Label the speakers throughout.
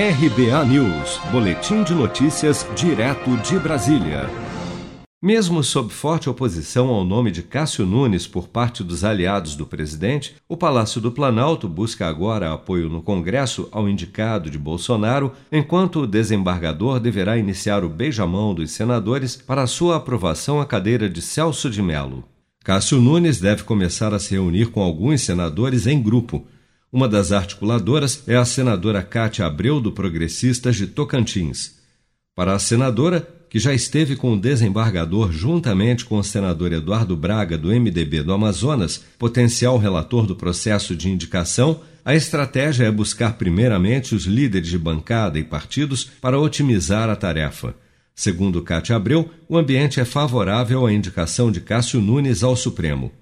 Speaker 1: RBA News, Boletim de Notícias, direto de Brasília. Mesmo sob forte oposição ao nome de Cássio Nunes por parte dos aliados do presidente, o Palácio do Planalto busca agora apoio no Congresso ao indicado de Bolsonaro, enquanto o desembargador deverá iniciar o beijamão dos senadores para sua aprovação à cadeira de Celso de Mello. Cássio Nunes deve começar a se reunir com alguns senadores em grupo. Uma das articuladoras é a senadora Cátia Abreu, do Progressistas de Tocantins. Para a senadora, que já esteve com o desembargador juntamente com o senador Eduardo Braga, do MDB do Amazonas, potencial relator do processo de indicação, a estratégia é buscar primeiramente os líderes de bancada e partidos para otimizar a tarefa. Segundo Cátia Abreu, o ambiente é favorável à indicação de Cássio Nunes ao Supremo.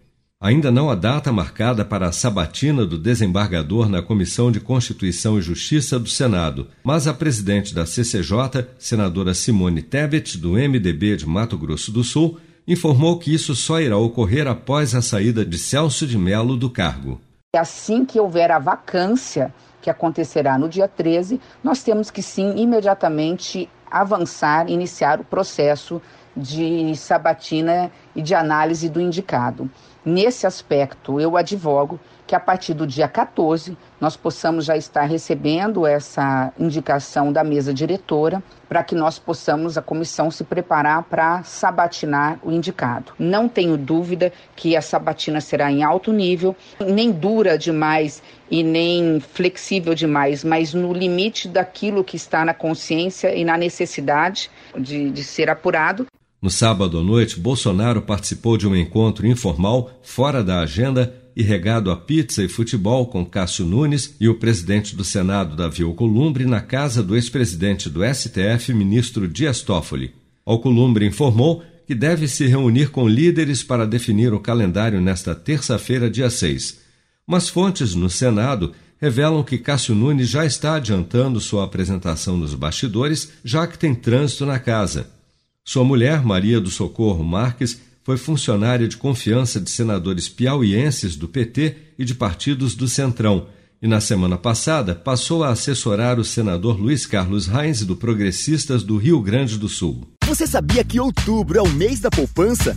Speaker 1: Ainda não há data marcada para a sabatina do desembargador na Comissão de Constituição e Justiça do Senado, mas a presidente da CCJ, senadora Simone Tebet, do MDB de Mato Grosso do Sul, informou que isso só irá ocorrer após a saída de Celso de Mello do cargo.
Speaker 2: Assim que houver a vacância, que acontecerá no dia 13, nós temos que sim imediatamente avançar, iniciar o processo de sabatina e de análise do indicado. Nesse aspecto, eu advogo que a partir do dia 14 nós possamos já estar recebendo essa indicação da mesa diretora para que nós possamos, a comissão, se preparar para sabatinar o indicado. Não tenho dúvida que a sabatina será em alto nível, nem dura demais e nem flexível demais, mas no limite daquilo que está na consciência e na necessidade de, de ser apurado.
Speaker 1: No sábado à noite, Bolsonaro participou de um encontro informal, fora da agenda e regado a pizza e futebol com Cássio Nunes e o presidente do Senado, Davi Alcolumbre, na casa do ex-presidente do STF, ministro Dias Toffoli. Alcolumbre informou que deve se reunir com líderes para definir o calendário nesta terça-feira, dia 6. Mas fontes no Senado revelam que Cássio Nunes já está adiantando sua apresentação nos bastidores, já que tem trânsito na casa. Sua mulher, Maria do Socorro Marques, foi funcionária de confiança de senadores piauienses do PT e de partidos do Centrão, e na semana passada passou a assessorar o senador Luiz Carlos Reis do Progressistas do Rio Grande do Sul.
Speaker 3: Você sabia que outubro é o mês da poupança?